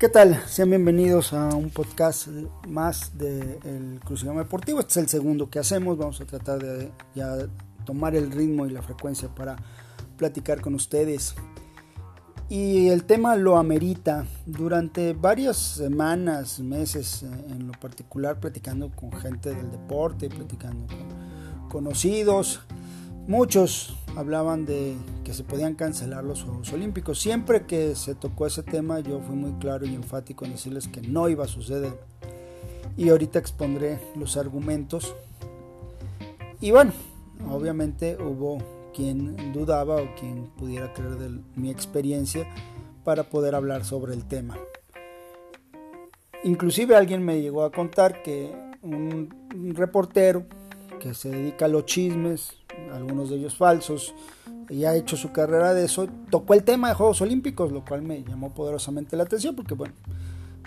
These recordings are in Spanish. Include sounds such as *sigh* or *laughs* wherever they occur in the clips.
¿Qué tal? Sean bienvenidos a un podcast más del Crucigrama Deportivo. Este es el segundo que hacemos. Vamos a tratar de ya tomar el ritmo y la frecuencia para platicar con ustedes. Y el tema lo amerita. Durante varias semanas, meses en lo particular, platicando con gente del deporte, platicando con conocidos, Muchos hablaban de que se podían cancelar los Juegos Olímpicos. Siempre que se tocó ese tema yo fui muy claro y enfático en decirles que no iba a suceder. Y ahorita expondré los argumentos. Y bueno, obviamente hubo quien dudaba o quien pudiera creer de mi experiencia para poder hablar sobre el tema. Inclusive alguien me llegó a contar que un reportero que se dedica a los chismes, algunos de ellos falsos, y ha hecho su carrera de eso, tocó el tema de Juegos Olímpicos, lo cual me llamó poderosamente la atención, porque bueno,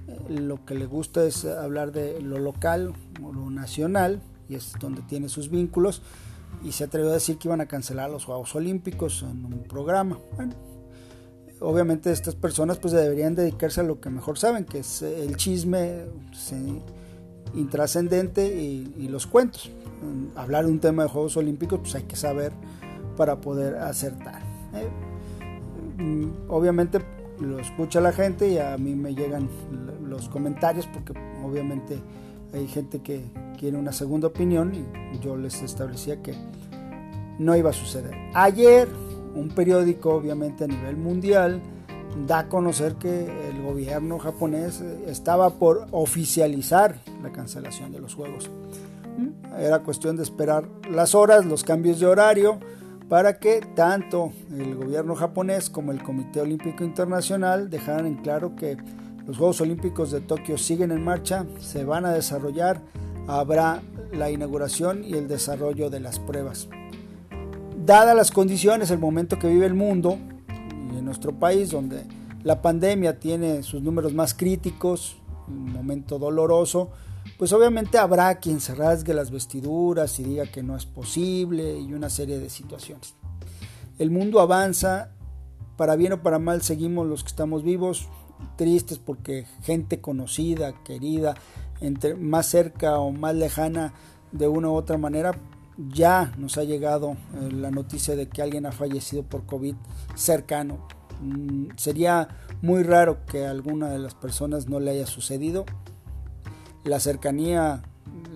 eh, lo que le gusta es hablar de lo local o lo nacional, y es donde tiene sus vínculos, y se atrevió a decir que iban a cancelar los Juegos Olímpicos en un programa. Bueno, obviamente estas personas pues deberían dedicarse a lo que mejor saben, que es el chisme intrascendente y los cuentos hablar de un tema de Juegos Olímpicos, pues hay que saber para poder acertar. ¿eh? Mm, obviamente lo escucha la gente y a mí me llegan los comentarios porque obviamente hay gente que quiere una segunda opinión y yo les establecía que no iba a suceder. Ayer un periódico obviamente a nivel mundial da a conocer que el gobierno japonés estaba por oficializar la cancelación de los Juegos. Era cuestión de esperar las horas, los cambios de horario, para que tanto el gobierno japonés como el Comité Olímpico Internacional dejaran en claro que los Juegos Olímpicos de Tokio siguen en marcha, se van a desarrollar, habrá la inauguración y el desarrollo de las pruebas. Dadas las condiciones, el momento que vive el mundo nuestro país, donde la pandemia tiene sus números más críticos, un momento doloroso, pues obviamente habrá quien se rasgue las vestiduras y diga que no es posible y una serie de situaciones. El mundo avanza, para bien o para mal seguimos los que estamos vivos, tristes porque gente conocida, querida, entre, más cerca o más lejana de una u otra manera, ya nos ha llegado eh, la noticia de que alguien ha fallecido por COVID cercano. Mm, sería muy raro que alguna de las personas no le haya sucedido la cercanía,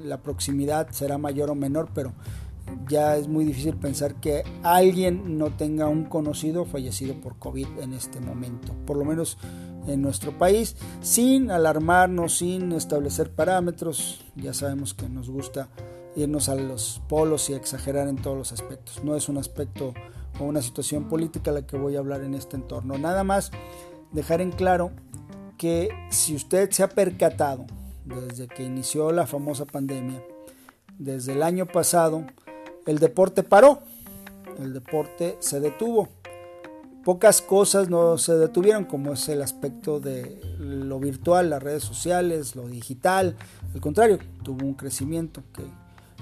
la proximidad será mayor o menor, pero ya es muy difícil pensar que alguien no tenga un conocido fallecido por COVID en este momento, por lo menos en nuestro país, sin alarmarnos, sin establecer parámetros, ya sabemos que nos gusta irnos a los polos y exagerar en todos los aspectos. No es un aspecto o una situación política la que voy a hablar en este entorno. Nada más dejar en claro que si usted se ha percatado desde que inició la famosa pandemia, desde el año pasado, el deporte paró, el deporte se detuvo. Pocas cosas no se detuvieron, como es el aspecto de lo virtual, las redes sociales, lo digital. Al contrario, tuvo un crecimiento que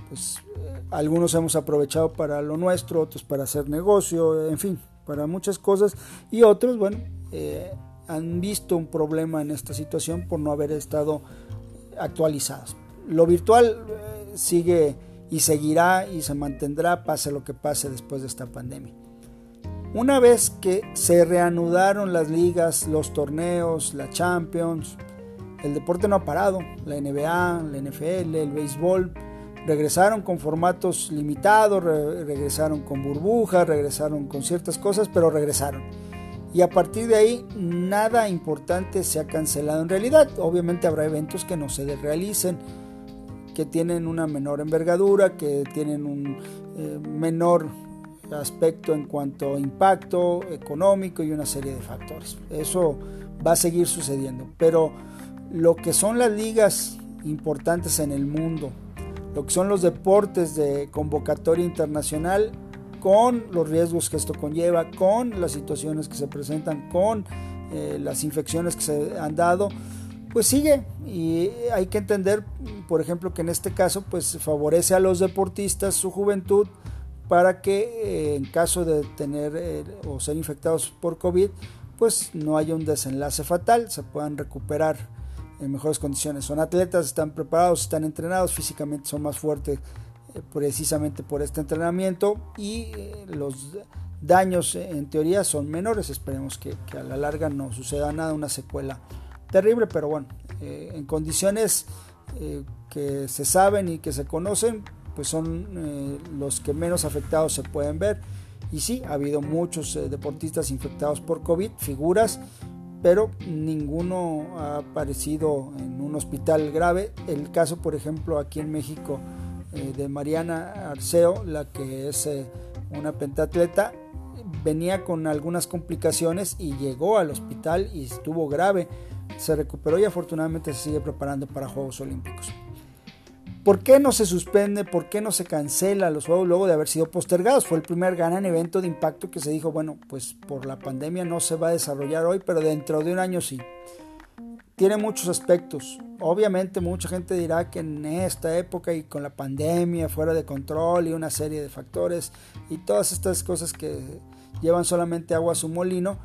pues, eh, algunos hemos aprovechado para lo nuestro, otros para hacer negocio, en fin, para muchas cosas. Y otros, bueno, eh, han visto un problema en esta situación por no haber estado actualizadas. Lo virtual eh, sigue y seguirá y se mantendrá pase lo que pase después de esta pandemia. Una vez que se reanudaron las ligas, los torneos, la Champions, el deporte no ha parado, la NBA, la NFL, el béisbol, regresaron con formatos limitados, regresaron con burbujas, regresaron con ciertas cosas, pero regresaron y a partir de ahí nada importante se ha cancelado en realidad. Obviamente habrá eventos que no se realicen, que tienen una menor envergadura, que tienen un eh, menor aspecto en cuanto a impacto económico y una serie de factores. Eso va a seguir sucediendo, pero lo que son las ligas importantes en el mundo, lo que son los deportes de convocatoria internacional, con los riesgos que esto conlleva, con las situaciones que se presentan, con eh, las infecciones que se han dado, pues sigue. Y hay que entender, por ejemplo, que en este caso pues favorece a los deportistas su juventud para que eh, en caso de tener eh, o ser infectados por COVID pues no haya un desenlace fatal, se puedan recuperar en mejores condiciones. Son atletas, están preparados, están entrenados, físicamente son más fuertes eh, precisamente por este entrenamiento y eh, los daños eh, en teoría son menores. Esperemos que, a la larga no suceda nada, una secuela terrible, pero bueno, en condiciones que se saben y que se conocen, pues son los que menos afectados se pueden ver. Y sí, ha habido muchos deportistas infectados por COVID, figuras, pero ninguno ha aparecido en un hospital grave. El caso, por ejemplo, aquí en México eh, de Mariana Arceo, la que es eh, una pentatleta, venía con algunas complicaciones y llegó al hospital y estuvo grave. Se recuperó y afortunadamente se sigue preparando para Juegos Olímpicos. ¿Por qué no se suspende? ¿Por qué no se cancela los Juegos luego de haber sido postergados? Fue el primer gran evento de impacto que se dijo, bueno, pues por la pandemia no se va a desarrollar hoy, pero dentro de un año sí. Tiene muchos aspectos. Obviamente mucha gente dirá que en esta época y con la pandemia fuera de control y una serie de factores y todas estas cosas que llevan solamente agua a su molino,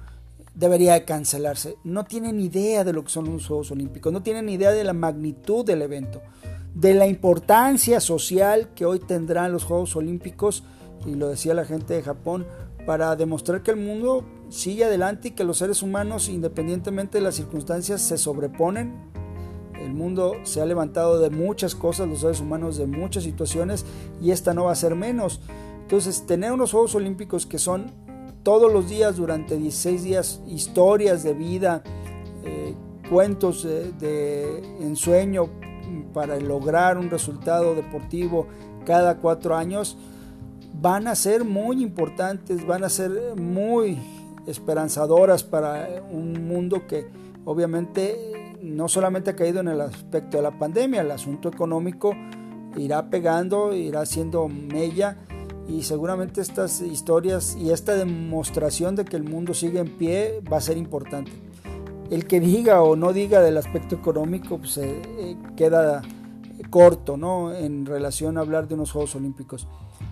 debería de cancelarse. No tienen idea de lo que son los Juegos Olímpicos, no tienen idea de la magnitud del evento de la importancia social que hoy tendrán los Juegos Olímpicos, y lo decía la gente de Japón, para demostrar que el mundo sigue adelante y que los seres humanos, independientemente de las circunstancias, se sobreponen. El mundo se ha levantado de muchas cosas, los seres humanos de muchas situaciones, y esta no va a ser menos. Entonces, tener unos Juegos Olímpicos que son todos los días, durante 16 días, historias de vida, eh, cuentos de ensueño para lograr un resultado deportivo cada cuatro años van a ser muy importantes, van a ser muy esperanzadoras para un mundo que obviamente no solamente ha caído en el aspecto de la pandemia, el asunto económico irá pegando, irá siendo mella y seguramente estas historias y esta demostración de que el mundo sigue en pie va a ser importante el que diga o no diga del aspecto económico pues, eh, eh, queda corto ¿no? en relación a hablar de unos Juegos Olímpicos.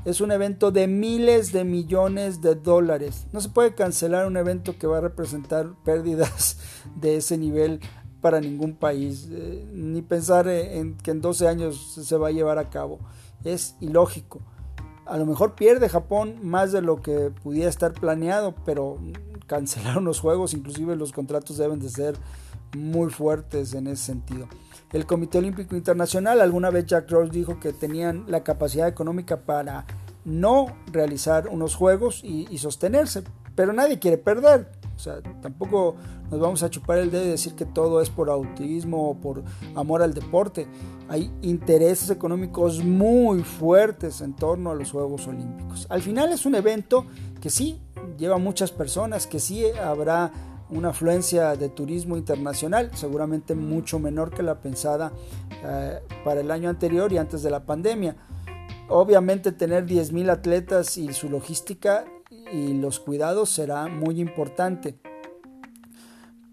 Es un evento de miles de millones de dólares. No se puede cancelar un evento que va a representar pérdidas *laughs* de ese nivel para ningún país, eh, ni pensar en que en 12 años se va a llevar a cabo. Es ilógico. A lo mejor pierde Japón más de lo que pudiera estar planeado, pero cancelar unos juegos, inclusive los contratos deben de ser muy fuertes en ese sentido. El Comité Olímpico Internacional, alguna vez Jack Ross dijo que tenían la capacidad económica para no realizar unos juegos y, sostenerse, pero nadie quiere perder. O sea, tampoco nos vamos a chupar el dedo y decir que todo es por autismo o por amor al deporte. Hay intereses económicos muy fuertes en torno a los Juegos Olímpicos. Al final es un evento que sí lleva muchas personas, que sí habrá una afluencia de turismo internacional, seguramente mucho menor que la pensada eh, para el año anterior y antes de la pandemia. Obviamente tener 10.000 atletas y su logística y los cuidados será muy importante,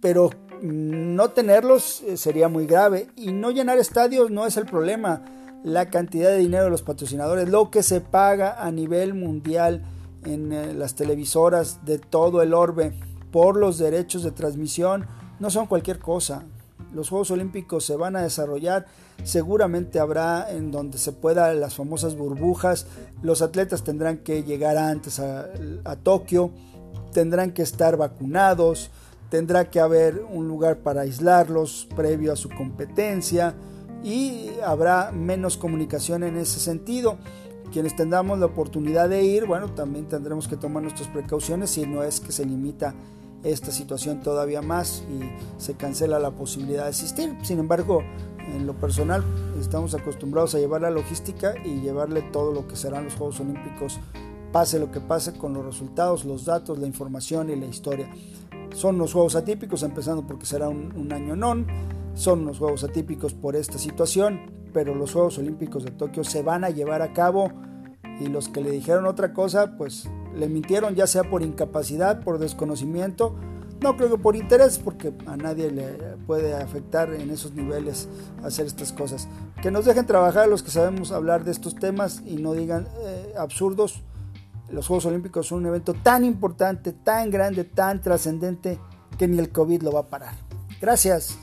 pero no tenerlos eh, sería muy grave y no llenar estadios no es el problema. La cantidad de dinero de los patrocinadores, lo que se paga a nivel mundial, en eh, las televisoras de todo el orbe por los derechos de transmisión no son cualquier cosa. Los Juegos Olímpicos se van a desarrollar, seguramente habrá en donde se pueda las famosas burbujas, los atletas tendrán que llegar antes a, a Tokio, tendrán que estar vacunados, tendrá que haber un lugar para aislarlos previo a su competencia y habrá menos comunicación en ese sentido quienes tengamos la oportunidad de ir, bueno, también tendremos que tomar nuestras precauciones si no es que se limita esta situación todavía más y se cancela la posibilidad de asistir. Sin embargo, en lo personal estamos acostumbrados a llevar la logística y llevarle todo lo que serán los Juegos Olímpicos, pase lo que pase con los resultados, los datos, la información y la historia. Son los Juegos atípicos, empezando porque será un, un año non, son los Juegos atípicos por esta situación, pero los Juegos Olímpicos de Tokio se van a llevar a cabo y los que le dijeron otra cosa, pues le mintieron ya sea por incapacidad, por desconocimiento, no creo que por interés, porque a nadie le puede afectar en esos niveles hacer estas cosas. Que nos dejen trabajar los que sabemos hablar de estos temas y no digan eh, absurdos. Los Juegos Olímpicos son un evento tan importante, tan grande, tan trascendente que ni el COVID lo va a parar. Gracias.